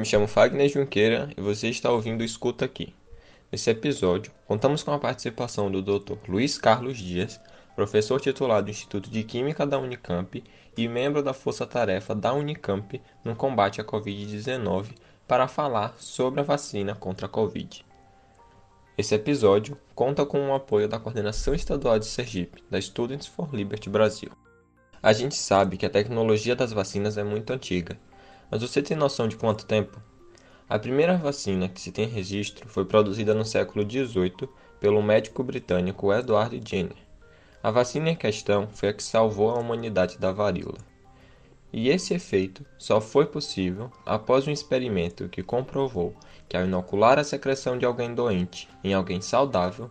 me chamo Fagner Junqueira e você está ouvindo Escuta Aqui. Nesse episódio, contamos com a participação do Dr. Luiz Carlos Dias, professor titular do Instituto de Química da Unicamp e membro da Força Tarefa da Unicamp no combate à Covid-19, para falar sobre a vacina contra a Covid. Esse episódio conta com o apoio da Coordenação Estadual de Sergipe, da Students for Liberty Brasil. A gente sabe que a tecnologia das vacinas é muito antiga, mas você tem noção de quanto tempo? A primeira vacina que se tem registro foi produzida no século XVIII pelo médico britânico Edward Jenner. A vacina em questão foi a que salvou a humanidade da varíola. E esse efeito só foi possível após um experimento que comprovou que ao inocular a secreção de alguém doente em alguém saudável,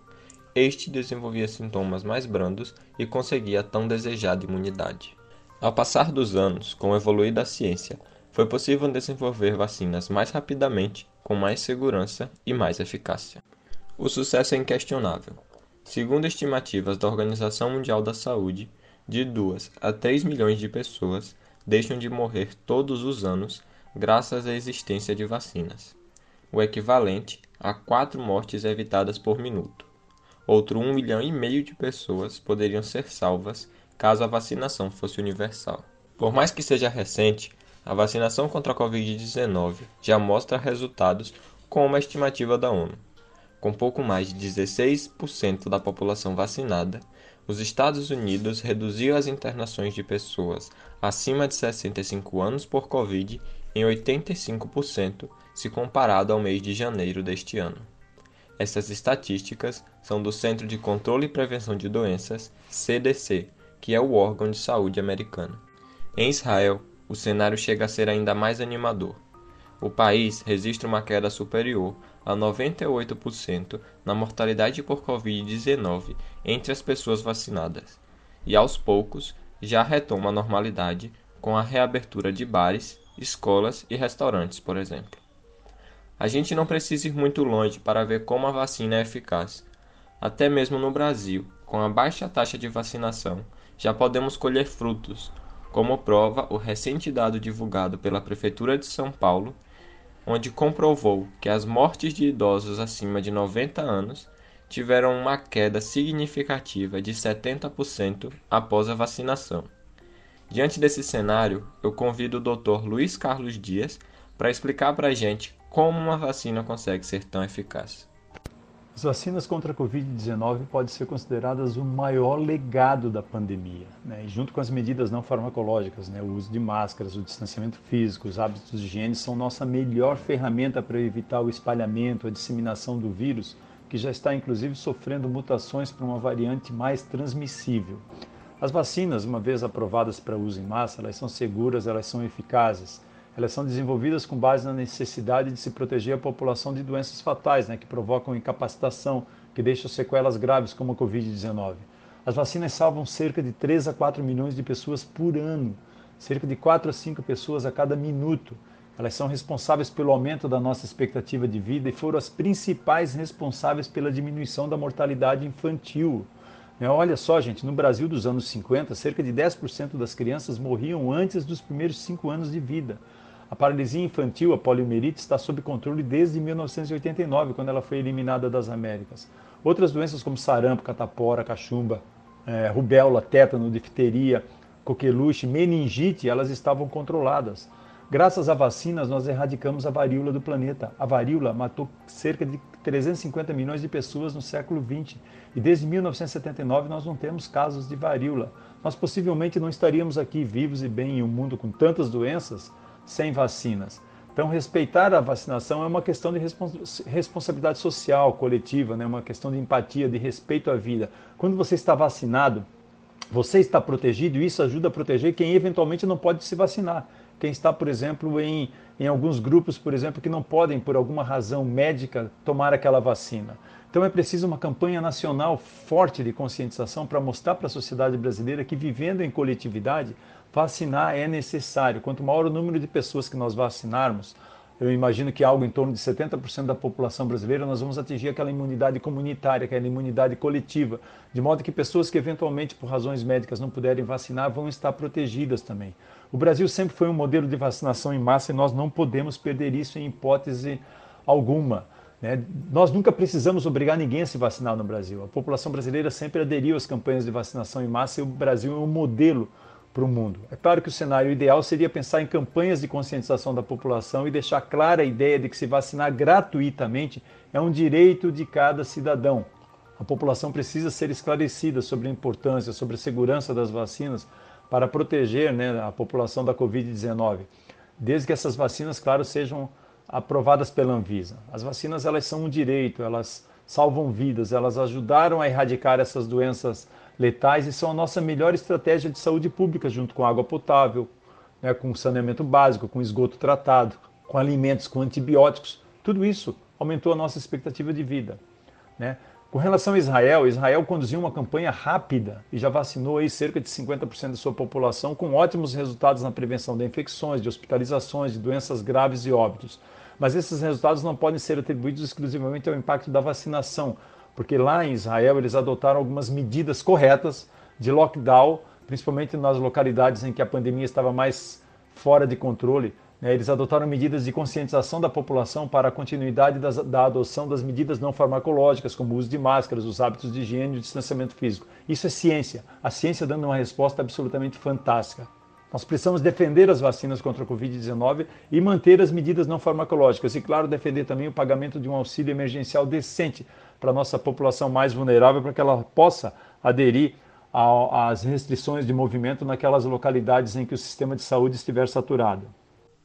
este desenvolvia sintomas mais brandos e conseguia a tão desejada imunidade. Ao passar dos anos, com o evoluir da ciência, foi possível desenvolver vacinas mais rapidamente, com mais segurança e mais eficácia. O sucesso é inquestionável. Segundo estimativas da Organização Mundial da Saúde, de 2 a 3 milhões de pessoas deixam de morrer todos os anos graças à existência de vacinas, o equivalente a 4 mortes evitadas por minuto. Outro 1 milhão e meio de pessoas poderiam ser salvas caso a vacinação fosse universal. Por mais que seja recente, a vacinação contra a Covid-19 já mostra resultados como a estimativa da ONU. Com pouco mais de 16% da população vacinada, os Estados Unidos reduziu as internações de pessoas acima de 65 anos por Covid em 85% se comparado ao mês de janeiro deste ano. Essas estatísticas são do Centro de Controle e Prevenção de Doenças, CDC, que é o órgão de saúde americano. Em Israel, o cenário chega a ser ainda mais animador. O país registra uma queda superior a 98% na mortalidade por Covid-19 entre as pessoas vacinadas, e aos poucos já retoma a normalidade com a reabertura de bares, escolas e restaurantes, por exemplo. A gente não precisa ir muito longe para ver como a vacina é eficaz. Até mesmo no Brasil, com a baixa taxa de vacinação, já podemos colher frutos, como prova o recente dado divulgado pela Prefeitura de São Paulo, onde comprovou que as mortes de idosos acima de 90 anos tiveram uma queda significativa de 70% após a vacinação. Diante desse cenário, eu convido o Dr. Luiz Carlos Dias para explicar para a gente como uma vacina consegue ser tão eficaz? As vacinas contra a Covid-19 podem ser consideradas o maior legado da pandemia, né? junto com as medidas não farmacológicas, né? o uso de máscaras, o distanciamento físico, os hábitos de higiene são nossa melhor ferramenta para evitar o espalhamento, a disseminação do vírus, que já está inclusive sofrendo mutações para uma variante mais transmissível. As vacinas, uma vez aprovadas para uso em massa, elas são seguras, elas são eficazes, elas são desenvolvidas com base na necessidade de se proteger a população de doenças fatais, né, que provocam incapacitação, que deixam sequelas graves como a Covid-19. As vacinas salvam cerca de 3 a 4 milhões de pessoas por ano, cerca de 4 a 5 pessoas a cada minuto. Elas são responsáveis pelo aumento da nossa expectativa de vida e foram as principais responsáveis pela diminuição da mortalidade infantil. Né, olha só, gente, no Brasil dos anos 50, cerca de 10% das crianças morriam antes dos primeiros 5 anos de vida. A paralisia infantil, a poliomielite, está sob controle desde 1989, quando ela foi eliminada das Américas. Outras doenças como sarampo, catapora, cachumba, é, rubéola, tétano, difteria, coqueluche, meningite, elas estavam controladas. Graças a vacinas, nós erradicamos a varíola do planeta. A varíola matou cerca de 350 milhões de pessoas no século XX e desde 1979 nós não temos casos de varíola. Nós possivelmente não estaríamos aqui vivos e bem em um mundo com tantas doenças sem vacinas. Então, respeitar a vacinação é uma questão de respons responsabilidade social, coletiva, né? uma questão de empatia, de respeito à vida. Quando você está vacinado, você está protegido e isso ajuda a proteger quem eventualmente não pode se vacinar. Quem está, por exemplo, em, em alguns grupos, por exemplo, que não podem, por alguma razão médica, tomar aquela vacina. Então é preciso uma campanha nacional forte de conscientização para mostrar para a sociedade brasileira que vivendo em coletividade, vacinar é necessário. Quanto maior o número de pessoas que nós vacinarmos, eu imagino que algo em torno de 70% da população brasileira, nós vamos atingir aquela imunidade comunitária, aquela imunidade coletiva, de modo que pessoas que eventualmente por razões médicas não puderem vacinar vão estar protegidas também. O Brasil sempre foi um modelo de vacinação em massa e nós não podemos perder isso em hipótese alguma. Né? Nós nunca precisamos obrigar ninguém a se vacinar no Brasil. A população brasileira sempre aderiu às campanhas de vacinação em massa e o Brasil é um modelo para o mundo. É claro que o cenário ideal seria pensar em campanhas de conscientização da população e deixar clara a ideia de que se vacinar gratuitamente é um direito de cada cidadão. A população precisa ser esclarecida sobre a importância, sobre a segurança das vacinas para proteger né, a população da Covid-19, desde que essas vacinas, claro, sejam aprovadas pela Anvisa. As vacinas elas são um direito, elas salvam vidas, elas ajudaram a erradicar essas doenças letais e são a nossa melhor estratégia de saúde pública, junto com água potável, né, com saneamento básico, com esgoto tratado, com alimentos, com antibióticos. Tudo isso aumentou a nossa expectativa de vida. Né? Com relação a Israel, Israel conduziu uma campanha rápida e já vacinou aí cerca de 50% da sua população, com ótimos resultados na prevenção de infecções, de hospitalizações, de doenças graves e óbitos. Mas esses resultados não podem ser atribuídos exclusivamente ao impacto da vacinação, porque lá em Israel eles adotaram algumas medidas corretas de lockdown, principalmente nas localidades em que a pandemia estava mais fora de controle. Né? Eles adotaram medidas de conscientização da população para a continuidade das, da adoção das medidas não farmacológicas, como o uso de máscaras, os hábitos de higiene e o distanciamento físico. Isso é ciência. A ciência dando uma resposta absolutamente fantástica. Nós precisamos defender as vacinas contra a Covid-19 e manter as medidas não farmacológicas. E, claro, defender também o pagamento de um auxílio emergencial decente para a nossa população mais vulnerável, para que ela possa aderir às restrições de movimento naquelas localidades em que o sistema de saúde estiver saturado.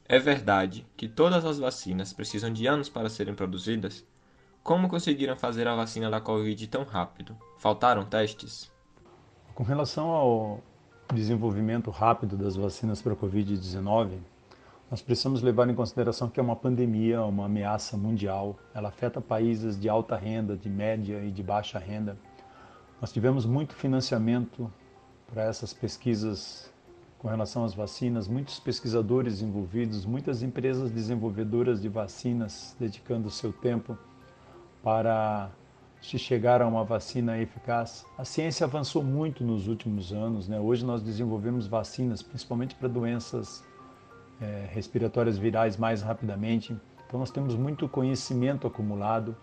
É verdade que todas as vacinas precisam de anos para serem produzidas? Como conseguiram fazer a vacina da Covid tão rápido? Faltaram testes? Com relação ao desenvolvimento rápido das vacinas para a Covid-19, nós precisamos levar em consideração que é uma pandemia, uma ameaça mundial. Ela afeta países de alta renda, de média e de baixa renda. Nós tivemos muito financiamento para essas pesquisas com relação às vacinas, muitos pesquisadores envolvidos, muitas empresas desenvolvedoras de vacinas dedicando seu tempo para se chegar a uma vacina eficaz. A ciência avançou muito nos últimos anos. Né? Hoje nós desenvolvemos vacinas, principalmente para doenças é, respiratórias virais mais rapidamente. Então nós temos muito conhecimento acumulado.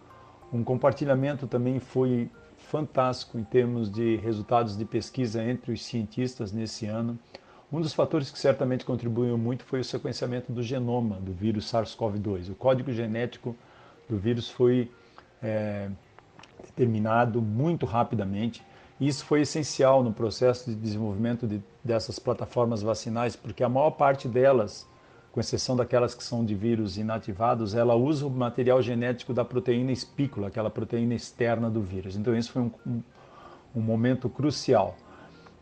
Um compartilhamento também foi fantástico em termos de resultados de pesquisa entre os cientistas nesse ano. Um dos fatores que certamente contribuiu muito foi o sequenciamento do genoma do vírus SARS-CoV-2. O código genético do vírus foi é, determinado muito rapidamente. Isso foi essencial no processo de desenvolvimento de, dessas plataformas vacinais, porque a maior parte delas, com exceção daquelas que são de vírus inativados, ela usa o material genético da proteína espícula, aquela proteína externa do vírus. Então isso foi um, um, um momento crucial.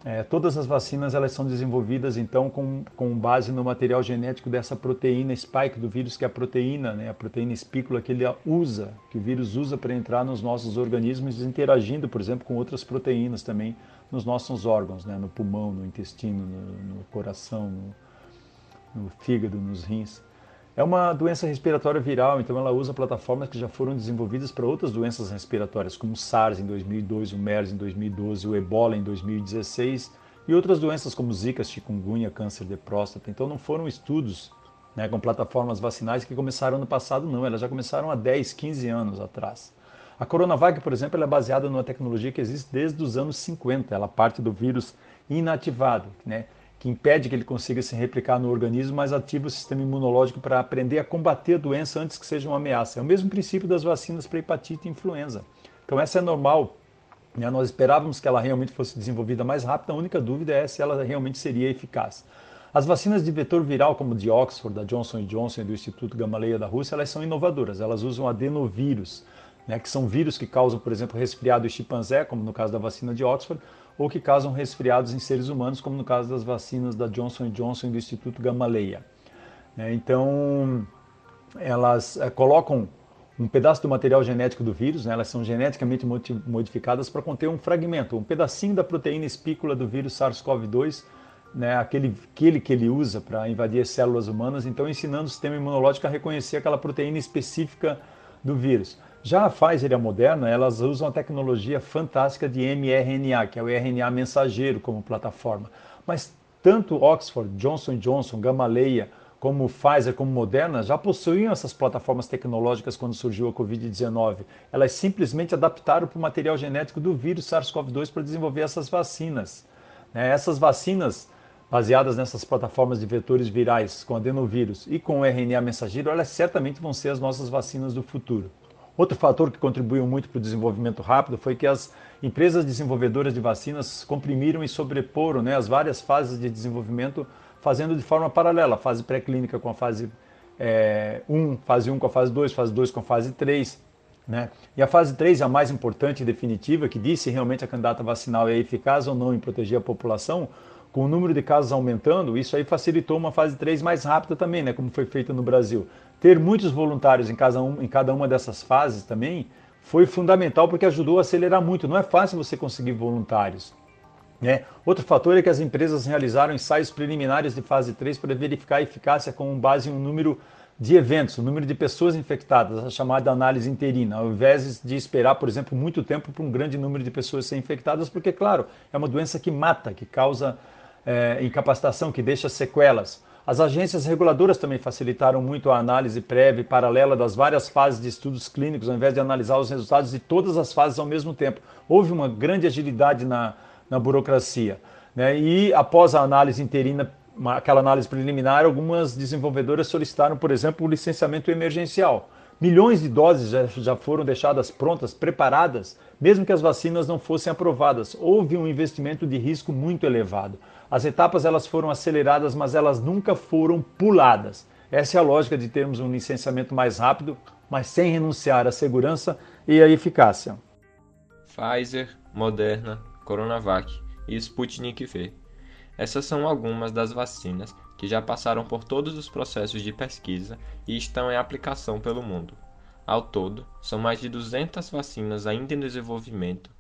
É, todas as vacinas elas são desenvolvidas então com, com base no material genético dessa proteína spike do vírus, que é a proteína, né, a proteína espícula que ele usa, que o vírus usa para entrar nos nossos organismos, interagindo, por exemplo, com outras proteínas também nos nossos órgãos, né, no pulmão, no intestino, no, no coração, no, no fígado, nos rins. É uma doença respiratória viral, então ela usa plataformas que já foram desenvolvidas para outras doenças respiratórias, como o SARS em 2002, o MERS em 2012, o Ebola em 2016 e outras doenças como Zika, chikungunya, câncer de próstata. Então não foram estudos né, com plataformas vacinais que começaram no passado, não, elas já começaram há 10, 15 anos atrás. A Coronavac, por exemplo, é baseada numa tecnologia que existe desde os anos 50, ela parte do vírus inativado, né? Que impede que ele consiga se replicar no organismo, mas ativa o sistema imunológico para aprender a combater a doença antes que seja uma ameaça. É o mesmo princípio das vacinas para hepatite e influenza. Então essa é normal. Né? Nós esperávamos que ela realmente fosse desenvolvida mais rápido, a única dúvida é se ela realmente seria eficaz. As vacinas de vetor viral, como de Oxford, da Johnson Johnson e do Instituto Gamaleya da Rússia, elas são inovadoras. Elas usam adenovírus, né, que são vírus que causam, por exemplo, resfriado em chimpanzé, como no caso da vacina de Oxford, ou que causam resfriados em seres humanos, como no caso das vacinas da Johnson Johnson e do Instituto Gamaleya. É, então, elas é, colocam um pedaço do material genético do vírus, né, elas são geneticamente modificadas para conter um fragmento, um pedacinho da proteína espícula do vírus SARS-CoV-2 né, aquele, aquele que ele usa para invadir as células humanas, então ensinando o sistema imunológico a reconhecer aquela proteína específica do vírus. Já a Pfizer e a Moderna, elas usam a tecnologia fantástica de mRNA, que é o RNA mensageiro como plataforma. Mas tanto Oxford, Johnson Johnson, Gamaleya, como Pfizer, como Moderna, já possuíam essas plataformas tecnológicas quando surgiu a Covid-19. Elas simplesmente adaptaram para o material genético do vírus SARS-CoV-2 para desenvolver essas vacinas. Né, essas vacinas baseadas nessas plataformas de vetores virais com adenovírus e com RNA mensageiro, elas certamente vão ser as nossas vacinas do futuro. Outro fator que contribuiu muito para o desenvolvimento rápido foi que as empresas desenvolvedoras de vacinas comprimiram e sobreporam né, as várias fases de desenvolvimento, fazendo de forma paralela, fase pré-clínica com a fase é, 1, fase 1 com a fase 2, fase 2 com a fase 3. Né? E a fase 3 é a mais importante e definitiva, que diz se realmente a candidata vacinal é eficaz ou não em proteger a população, com o número de casos aumentando, isso aí facilitou uma fase 3 mais rápida também, né, como foi feita no Brasil. Ter muitos voluntários em cada, um, em cada uma dessas fases também foi fundamental porque ajudou a acelerar muito. Não é fácil você conseguir voluntários. Né? Outro fator é que as empresas realizaram ensaios preliminares de fase 3 para verificar a eficácia com base em um número de eventos, o número de pessoas infectadas, a chamada análise interina, ao invés de esperar, por exemplo, muito tempo para um grande número de pessoas serem infectadas, porque, claro, é uma doença que mata, que causa é, incapacitação, que deixa sequelas. As agências reguladoras também facilitaram muito a análise prévia e paralela das várias fases de estudos clínicos, ao invés de analisar os resultados de todas as fases ao mesmo tempo. Houve uma grande agilidade na, na burocracia. Né? E após a análise interina, aquela análise preliminar, algumas desenvolvedoras solicitaram, por exemplo, o licenciamento emergencial. Milhões de doses já, já foram deixadas prontas, preparadas, mesmo que as vacinas não fossem aprovadas. Houve um investimento de risco muito elevado. As etapas elas foram aceleradas, mas elas nunca foram puladas. Essa é a lógica de termos um licenciamento mais rápido, mas sem renunciar à segurança e à eficácia. Pfizer, Moderna, Coronavac e Sputnik V. Essas são algumas das vacinas que já passaram por todos os processos de pesquisa e estão em aplicação pelo mundo. Ao todo, são mais de 200 vacinas ainda em desenvolvimento,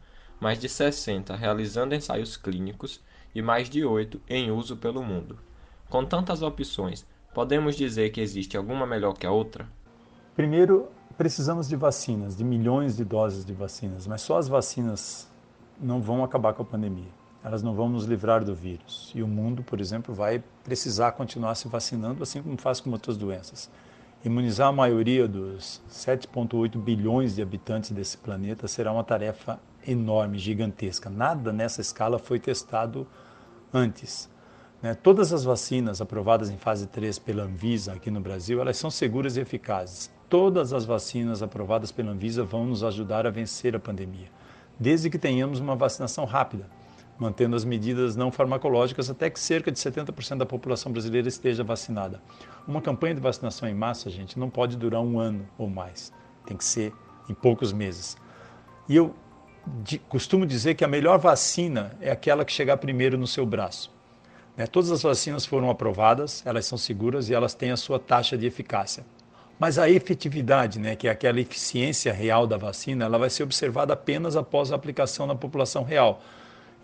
mais de 60 realizando ensaios clínicos e mais de oito em uso pelo mundo. Com tantas opções, podemos dizer que existe alguma melhor que a outra? Primeiro, precisamos de vacinas, de milhões de doses de vacinas, mas só as vacinas não vão acabar com a pandemia. Elas não vão nos livrar do vírus. E o mundo, por exemplo, vai precisar continuar se vacinando, assim como faz com outras doenças. Imunizar a maioria dos 7,8 bilhões de habitantes desse planeta será uma tarefa enorme, gigantesca. Nada nessa escala foi testado antes. Né? Todas as vacinas aprovadas em fase 3 pela Anvisa aqui no Brasil, elas são seguras e eficazes. Todas as vacinas aprovadas pela Anvisa vão nos ajudar a vencer a pandemia, desde que tenhamos uma vacinação rápida, mantendo as medidas não farmacológicas até que cerca de 70% da população brasileira esteja vacinada. Uma campanha de vacinação em massa, gente, não pode durar um ano ou mais. Tem que ser em poucos meses. E eu costumo dizer que a melhor vacina é aquela que chegar primeiro no seu braço. Né? Todas as vacinas foram aprovadas, elas são seguras e elas têm a sua taxa de eficácia. Mas a efetividade, né, que é aquela eficiência real da vacina, ela vai ser observada apenas após a aplicação na população real.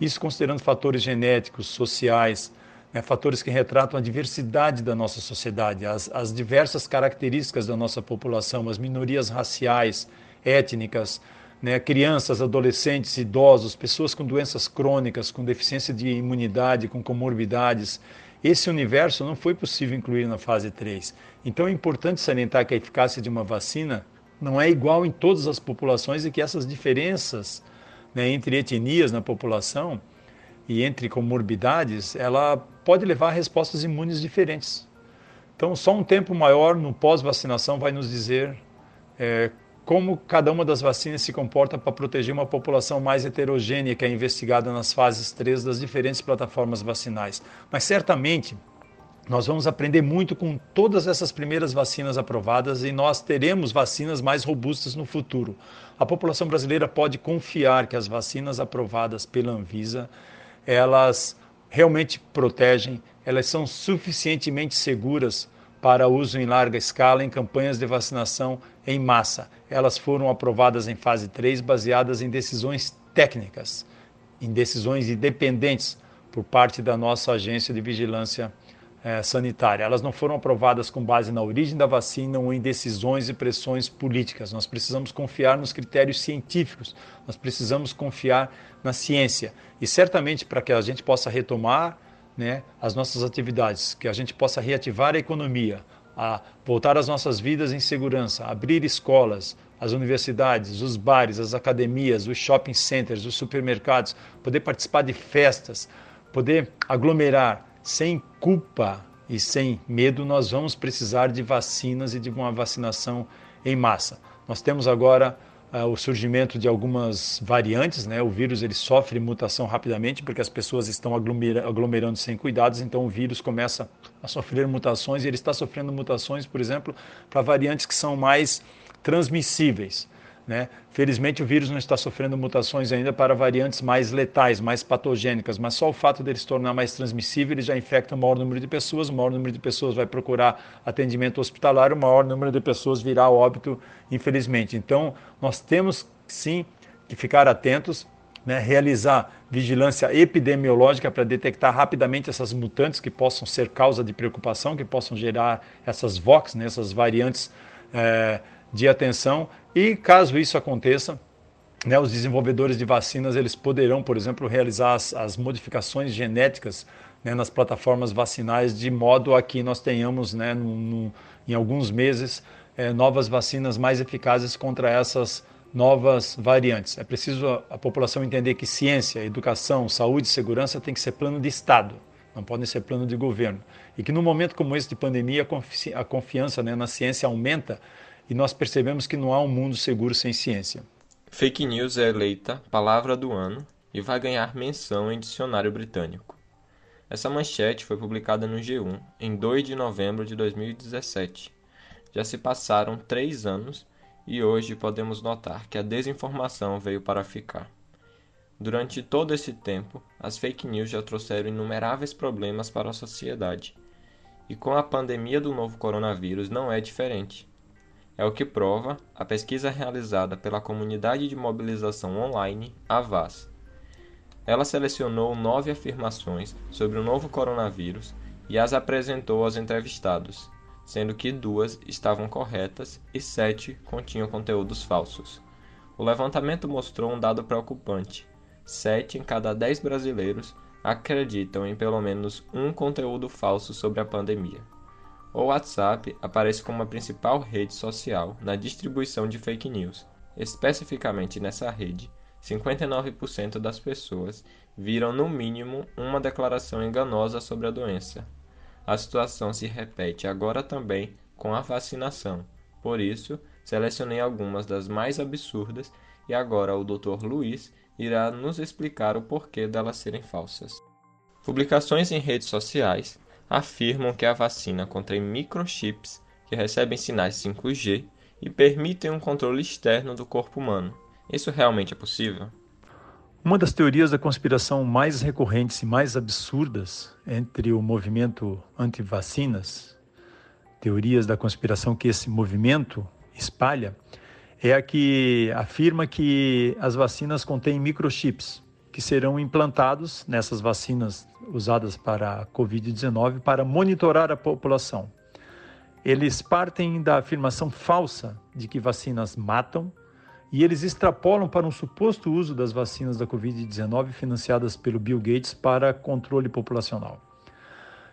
Isso considerando fatores genéticos, sociais, né, fatores que retratam a diversidade da nossa sociedade, as, as diversas características da nossa população, as minorias raciais, étnicas, né, crianças, adolescentes, idosos, pessoas com doenças crônicas, com deficiência de imunidade, com comorbidades. Esse universo não foi possível incluir na fase 3. Então é importante salientar que a eficácia de uma vacina não é igual em todas as populações e que essas diferenças né, entre etnias na população e entre comorbidades, ela pode levar a respostas imunes diferentes. Então, só um tempo maior no pós-vacinação vai nos dizer é, como cada uma das vacinas se comporta para proteger uma população mais heterogênea que é investigada nas fases 3 das diferentes plataformas vacinais. Mas certamente nós vamos aprender muito com todas essas primeiras vacinas aprovadas e nós teremos vacinas mais robustas no futuro. A população brasileira pode confiar que as vacinas aprovadas pela Anvisa, elas realmente protegem, elas são suficientemente seguras para uso em larga escala em campanhas de vacinação em massa. Elas foram aprovadas em fase 3 baseadas em decisões técnicas, em decisões independentes por parte da nossa agência de vigilância é, sanitária. Elas não foram aprovadas com base na origem da vacina ou em decisões e pressões políticas. Nós precisamos confiar nos critérios científicos, nós precisamos confiar na ciência. E certamente para que a gente possa retomar né, as nossas atividades, que a gente possa reativar a economia, a voltar às nossas vidas em segurança, abrir escolas, as universidades, os bares, as academias, os shopping centers, os supermercados, poder participar de festas, poder aglomerar sem culpa e sem medo, nós vamos precisar de vacinas e de uma vacinação em massa. Nós temos agora uh, o surgimento de algumas variantes, né? O vírus ele sofre mutação rapidamente porque as pessoas estão aglomera aglomerando sem cuidados, então o vírus começa a sofrer mutações e ele está sofrendo mutações, por exemplo, para variantes que são mais transmissíveis. Né? Felizmente, o vírus não está sofrendo mutações ainda para variantes mais letais, mais patogênicas, mas só o fato dele se tornar mais transmissível, ele já infecta o maior número de pessoas, o maior número de pessoas vai procurar atendimento hospitalar, o maior número de pessoas virá óbito, infelizmente. Então, nós temos sim que ficar atentos, né? realizar vigilância epidemiológica para detectar rapidamente essas mutantes que possam ser causa de preocupação, que possam gerar essas VOX, né? essas variantes. É, de atenção e caso isso aconteça, né, os desenvolvedores de vacinas eles poderão, por exemplo, realizar as, as modificações genéticas né, nas plataformas vacinais de modo a que nós tenhamos, né, em alguns meses, é, novas vacinas mais eficazes contra essas novas variantes. É preciso a, a população entender que ciência, educação, saúde e segurança tem que ser plano de Estado, não podem ser plano de governo. E que no momento como esse de pandemia, a, a confiança né, na ciência aumenta e nós percebemos que não há um mundo seguro sem ciência. Fake news é eleita palavra do ano e vai ganhar menção em dicionário britânico. Essa manchete foi publicada no G1 em 2 de novembro de 2017. Já se passaram três anos e hoje podemos notar que a desinformação veio para ficar. Durante todo esse tempo, as fake news já trouxeram inumeráveis problemas para a sociedade. E com a pandemia do novo coronavírus não é diferente. É o que prova a pesquisa realizada pela Comunidade de Mobilização Online, AVAS. Ela selecionou nove afirmações sobre o novo coronavírus e as apresentou aos entrevistados, sendo que duas estavam corretas e sete continham conteúdos falsos. O levantamento mostrou um dado preocupante: sete em cada dez brasileiros acreditam em pelo menos um conteúdo falso sobre a pandemia. O WhatsApp aparece como a principal rede social na distribuição de fake news. Especificamente nessa rede, 59% das pessoas viram no mínimo uma declaração enganosa sobre a doença. A situação se repete agora também com a vacinação. Por isso, selecionei algumas das mais absurdas e agora o Dr. Luiz irá nos explicar o porquê delas serem falsas. Publicações em redes sociais afirmam que a vacina contém microchips que recebem sinais 5G e permitem um controle externo do corpo humano. Isso realmente é possível? Uma das teorias da conspiração mais recorrentes e mais absurdas entre o movimento anti-vacinas, teorias da conspiração que esse movimento espalha, é a que afirma que as vacinas contêm microchips que serão implantados nessas vacinas usadas para a Covid-19 para monitorar a população. Eles partem da afirmação falsa de que vacinas matam e eles extrapolam para um suposto uso das vacinas da Covid-19 financiadas pelo Bill Gates para controle populacional.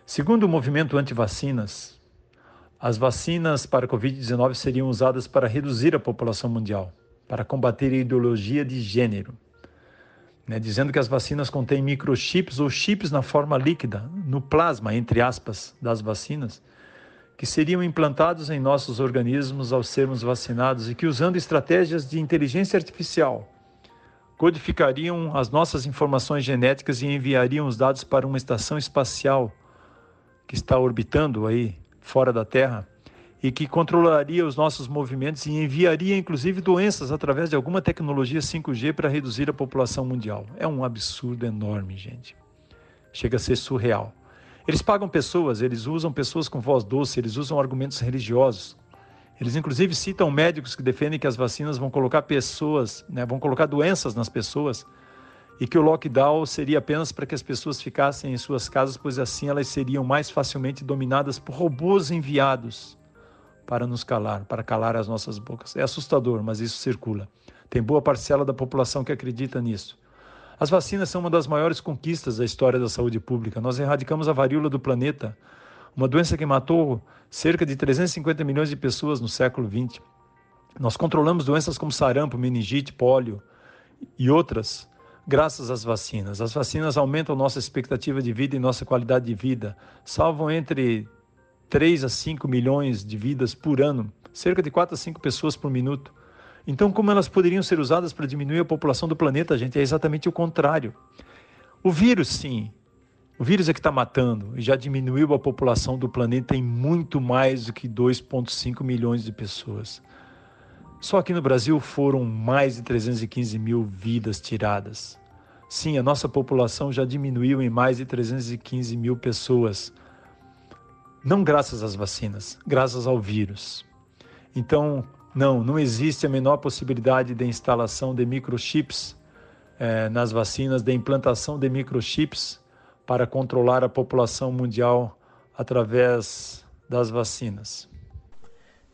Segundo o movimento anti-vacinas, as vacinas para a Covid-19 seriam usadas para reduzir a população mundial, para combater a ideologia de gênero né, dizendo que as vacinas contêm microchips ou chips na forma líquida, no plasma, entre aspas, das vacinas, que seriam implantados em nossos organismos ao sermos vacinados e que, usando estratégias de inteligência artificial, codificariam as nossas informações genéticas e enviariam os dados para uma estação espacial que está orbitando aí fora da Terra e que controlaria os nossos movimentos e enviaria inclusive doenças através de alguma tecnologia 5G para reduzir a população mundial. É um absurdo enorme, gente. Chega a ser surreal. Eles pagam pessoas, eles usam pessoas com voz doce, eles usam argumentos religiosos. Eles inclusive citam médicos que defendem que as vacinas vão colocar pessoas, né, vão colocar doenças nas pessoas e que o lockdown seria apenas para que as pessoas ficassem em suas casas, pois assim elas seriam mais facilmente dominadas por robôs enviados para nos calar, para calar as nossas bocas. É assustador, mas isso circula. Tem boa parcela da população que acredita nisso. As vacinas são uma das maiores conquistas da história da saúde pública. Nós erradicamos a varíola do planeta, uma doença que matou cerca de 350 milhões de pessoas no século XX. Nós controlamos doenças como sarampo, meningite, pólio e outras graças às vacinas. As vacinas aumentam nossa expectativa de vida e nossa qualidade de vida, salvam entre 3 a 5 milhões de vidas por ano, cerca de 4 a 5 pessoas por minuto. Então, como elas poderiam ser usadas para diminuir a população do planeta, gente? É exatamente o contrário. O vírus, sim. O vírus é que está matando e já diminuiu a população do planeta em muito mais do que 2,5 milhões de pessoas. Só aqui no Brasil foram mais de 315 mil vidas tiradas. Sim, a nossa população já diminuiu em mais de 315 mil pessoas. Não graças às vacinas, graças ao vírus. Então, não, não existe a menor possibilidade de instalação de microchips eh, nas vacinas, de implantação de microchips para controlar a população mundial através das vacinas.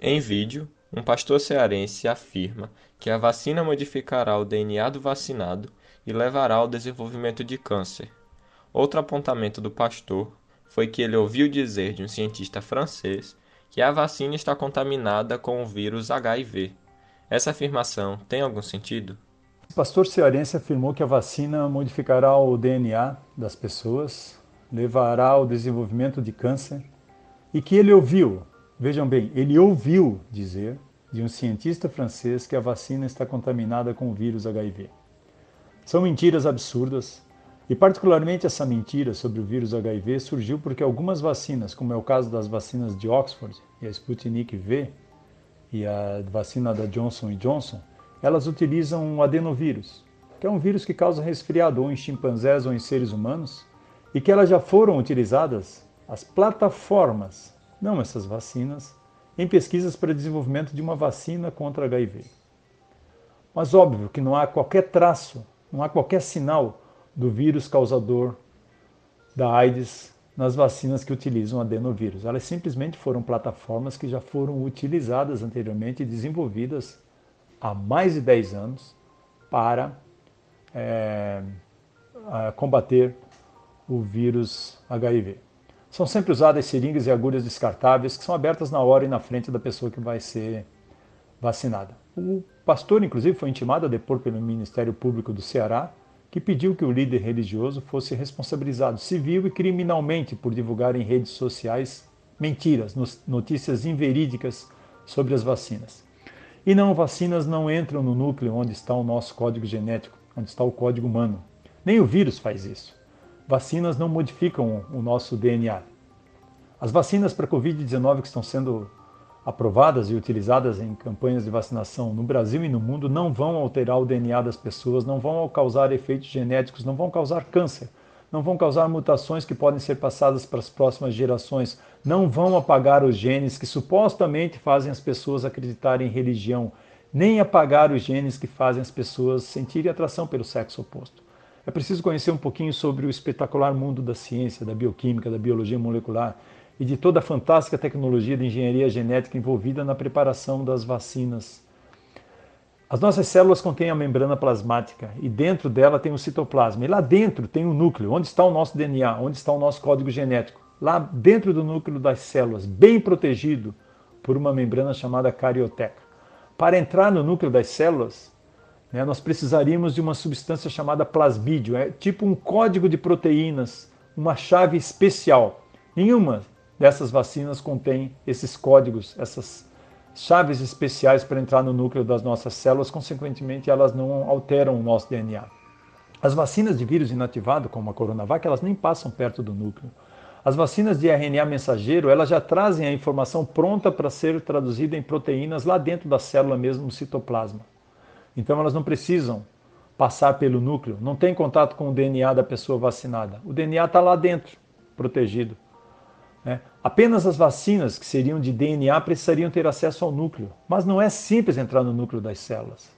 Em vídeo, um pastor cearense afirma que a vacina modificará o DNA do vacinado e levará ao desenvolvimento de câncer. Outro apontamento do pastor foi que ele ouviu dizer de um cientista francês que a vacina está contaminada com o vírus HIV. Essa afirmação tem algum sentido? O pastor cearense afirmou que a vacina modificará o DNA das pessoas, levará ao desenvolvimento de câncer e que ele ouviu Vejam bem, ele ouviu dizer de um cientista francês que a vacina está contaminada com o vírus HIV. São mentiras absurdas, e particularmente essa mentira sobre o vírus HIV surgiu porque algumas vacinas, como é o caso das vacinas de Oxford e a Sputnik V e a vacina da Johnson Johnson, elas utilizam um adenovírus, que é um vírus que causa resfriado ou em chimpanzés ou em seres humanos, e que elas já foram utilizadas, as plataformas não essas vacinas, em pesquisas para desenvolvimento de uma vacina contra HIV. Mas óbvio que não há qualquer traço, não há qualquer sinal do vírus causador da AIDS nas vacinas que utilizam adenovírus. Elas simplesmente foram plataformas que já foram utilizadas anteriormente e desenvolvidas há mais de 10 anos para é, combater o vírus HIV. São sempre usadas seringas e agulhas descartáveis que são abertas na hora e na frente da pessoa que vai ser vacinada. O pastor, inclusive, foi intimado a depor pelo Ministério Público do Ceará, que pediu que o líder religioso fosse responsabilizado civil e criminalmente por divulgar em redes sociais mentiras, notícias inverídicas sobre as vacinas. E não, vacinas não entram no núcleo onde está o nosso código genético, onde está o código humano. Nem o vírus faz isso vacinas não modificam o nosso DNA. As vacinas para Covid-19 que estão sendo aprovadas e utilizadas em campanhas de vacinação no Brasil e no mundo não vão alterar o DNA das pessoas, não vão causar efeitos genéticos, não vão causar câncer, não vão causar mutações que podem ser passadas para as próximas gerações, não vão apagar os genes que supostamente fazem as pessoas acreditarem em religião, nem apagar os genes que fazem as pessoas sentirem atração pelo sexo oposto. É preciso conhecer um pouquinho sobre o espetacular mundo da ciência, da bioquímica, da biologia molecular e de toda a fantástica tecnologia de engenharia genética envolvida na preparação das vacinas. As nossas células contêm a membrana plasmática e dentro dela tem o citoplasma. E lá dentro tem o núcleo, onde está o nosso DNA, onde está o nosso código genético. Lá dentro do núcleo das células, bem protegido por uma membrana chamada carioteca. Para entrar no núcleo das células, né, nós precisaríamos de uma substância chamada plasmídio, é tipo um código de proteínas, uma chave especial. Nenhuma dessas vacinas contém esses códigos, essas chaves especiais para entrar no núcleo das nossas células, consequentemente elas não alteram o nosso DNA. As vacinas de vírus inativado, como a Coronavac, elas nem passam perto do núcleo. As vacinas de RNA mensageiro, elas já trazem a informação pronta para ser traduzida em proteínas lá dentro da célula mesmo, no citoplasma. Então elas não precisam passar pelo núcleo, não tem contato com o DNA da pessoa vacinada. O DNA está lá dentro, protegido. Né? Apenas as vacinas que seriam de DNA precisariam ter acesso ao núcleo, mas não é simples entrar no núcleo das células.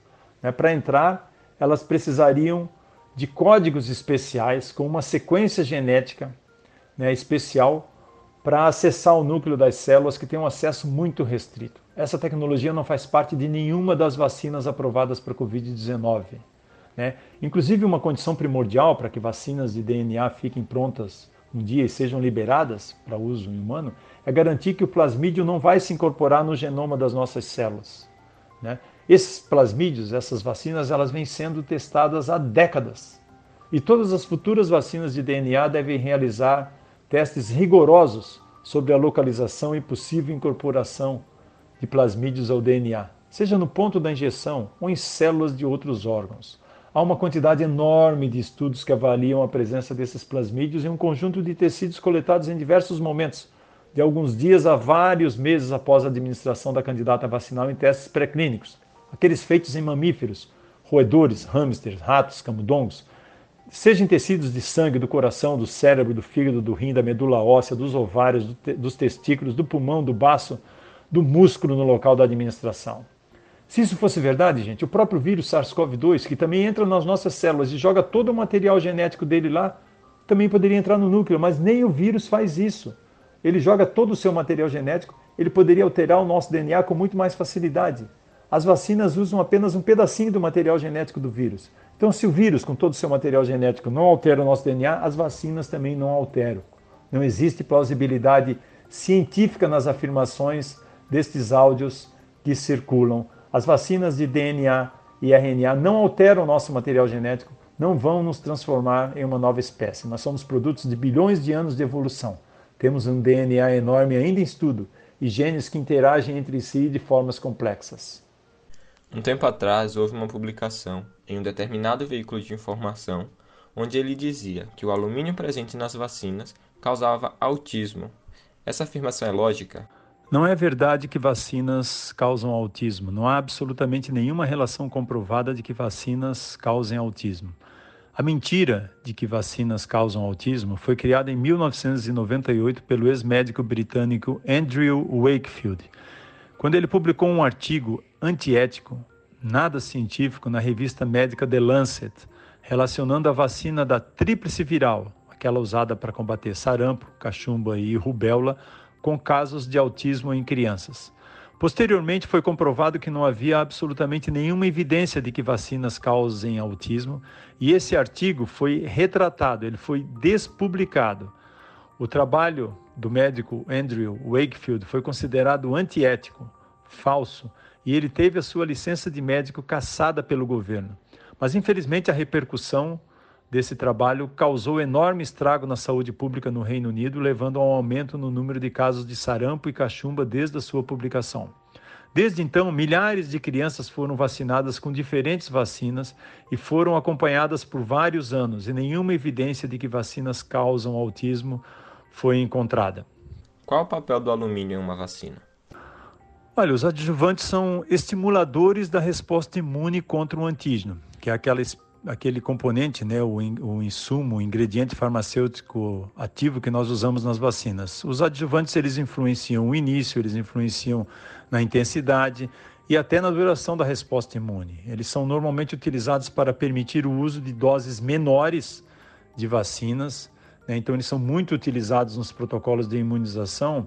Né? Para entrar, elas precisariam de códigos especiais com uma sequência genética né, especial para acessar o núcleo das células que tem um acesso muito restrito. Essa tecnologia não faz parte de nenhuma das vacinas aprovadas para Covid-19. Né? Inclusive, uma condição primordial para que vacinas de DNA fiquem prontas um dia e sejam liberadas para uso humano é garantir que o plasmídio não vai se incorporar no genoma das nossas células. Né? Esses plasmídios, essas vacinas, elas vêm sendo testadas há décadas. E todas as futuras vacinas de DNA devem realizar testes rigorosos sobre a localização e possível incorporação de plasmídios ao DNA, seja no ponto da injeção ou em células de outros órgãos. Há uma quantidade enorme de estudos que avaliam a presença desses plasmídios em um conjunto de tecidos coletados em diversos momentos, de alguns dias a vários meses após a administração da candidata vacinal em testes pré-clínicos, aqueles feitos em mamíferos, roedores, hamsters, ratos, camundongos, seja em tecidos de sangue, do coração, do cérebro, do fígado, do rim, da medula óssea, dos ovários, do te dos testículos, do pulmão, do baço, do músculo no local da administração. Se isso fosse verdade, gente, o próprio vírus SARS-CoV-2, que também entra nas nossas células e joga todo o material genético dele lá, também poderia entrar no núcleo, mas nem o vírus faz isso. Ele joga todo o seu material genético, ele poderia alterar o nosso DNA com muito mais facilidade. As vacinas usam apenas um pedacinho do material genético do vírus. Então, se o vírus, com todo o seu material genético, não altera o nosso DNA, as vacinas também não alteram. Não existe plausibilidade científica nas afirmações destes áudios que circulam. As vacinas de DNA e RNA não alteram o nosso material genético, não vão nos transformar em uma nova espécie. Nós somos produtos de bilhões de anos de evolução. Temos um DNA enorme ainda em estudo e genes que interagem entre si de formas complexas. Um tempo atrás houve uma publicação em um determinado veículo de informação onde ele dizia que o alumínio presente nas vacinas causava autismo. Essa afirmação é lógica? Não é verdade que vacinas causam autismo. Não há absolutamente nenhuma relação comprovada de que vacinas causem autismo. A mentira de que vacinas causam autismo foi criada em 1998 pelo ex-médico britânico Andrew Wakefield, quando ele publicou um artigo antiético, nada científico, na revista médica The Lancet, relacionando a vacina da tríplice viral, aquela usada para combater sarampo, cachumba e rubéola, com casos de autismo em crianças. Posteriormente, foi comprovado que não havia absolutamente nenhuma evidência de que vacinas causem autismo, e esse artigo foi retratado, ele foi despublicado. O trabalho do médico Andrew Wakefield foi considerado antiético, falso, e ele teve a sua licença de médico cassada pelo governo. Mas infelizmente a repercussão desse trabalho causou enorme estrago na saúde pública no Reino Unido, levando a um aumento no número de casos de sarampo e cachumba desde a sua publicação. Desde então, milhares de crianças foram vacinadas com diferentes vacinas e foram acompanhadas por vários anos, e nenhuma evidência de que vacinas causam autismo foi encontrada. Qual o papel do alumínio em uma vacina? Olha, os adjuvantes são estimuladores da resposta imune contra o antígeno, que é aquela, aquele componente, né, o, o insumo, o ingrediente farmacêutico ativo que nós usamos nas vacinas. Os adjuvantes eles influenciam o início, eles influenciam na intensidade e até na duração da resposta imune. Eles são normalmente utilizados para permitir o uso de doses menores de vacinas né? Então, eles são muito utilizados nos protocolos de imunização,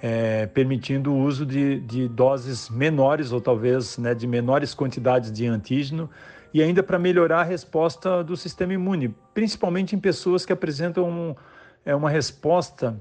é, permitindo o uso de, de, doses menores ou talvez né, de menores quantidades de antígeno e ainda para melhorar a resposta do sistema imune, principalmente em pessoas que apresentam é, uma resposta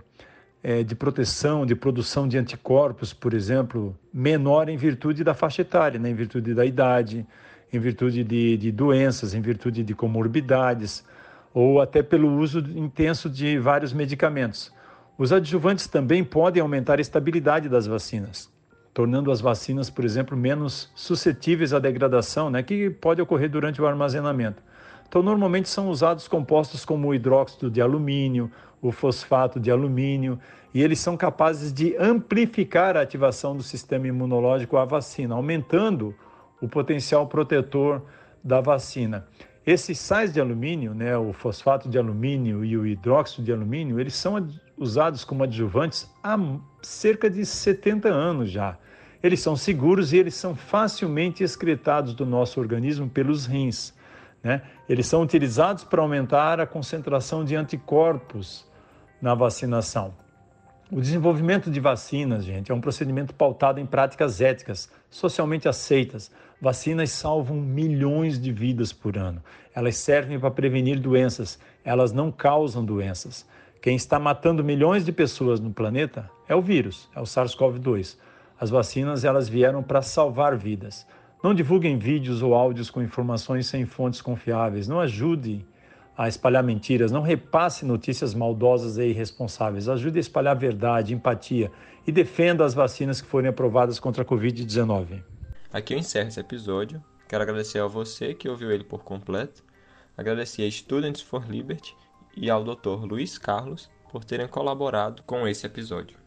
é, de proteção, de produção de anticorpos, por exemplo, menor em virtude da faixa etária, né, em virtude da idade, em virtude de, de doenças, em virtude de comorbidades ou até pelo uso intenso de vários medicamentos. Os adjuvantes também podem aumentar a estabilidade das vacinas, tornando as vacinas, por exemplo, menos suscetíveis à degradação, né, que pode ocorrer durante o armazenamento. Então, normalmente são usados compostos como o hidróxido de alumínio, o fosfato de alumínio, e eles são capazes de amplificar a ativação do sistema imunológico à vacina, aumentando o potencial protetor da vacina. Esses sais de alumínio, né, o fosfato de alumínio e o hidróxido de alumínio, eles são usados como adjuvantes há cerca de 70 anos já. Eles são seguros e eles são facilmente excretados do nosso organismo pelos rins. Né? Eles são utilizados para aumentar a concentração de anticorpos na vacinação. O desenvolvimento de vacinas, gente, é um procedimento pautado em práticas éticas, socialmente aceitas. Vacinas salvam milhões de vidas por ano. Elas servem para prevenir doenças, elas não causam doenças. Quem está matando milhões de pessoas no planeta é o vírus, é o SARS-CoV-2. As vacinas, elas vieram para salvar vidas. Não divulguem vídeos ou áudios com informações sem fontes confiáveis. Não ajude a espalhar mentiras. Não repasse notícias maldosas e irresponsáveis. Ajude a espalhar verdade, empatia e defenda as vacinas que forem aprovadas contra a Covid-19. Aqui eu encerro esse episódio. Quero agradecer a você que ouviu ele por completo. Agradecer a Students for Liberty e ao Dr. Luiz Carlos por terem colaborado com esse episódio.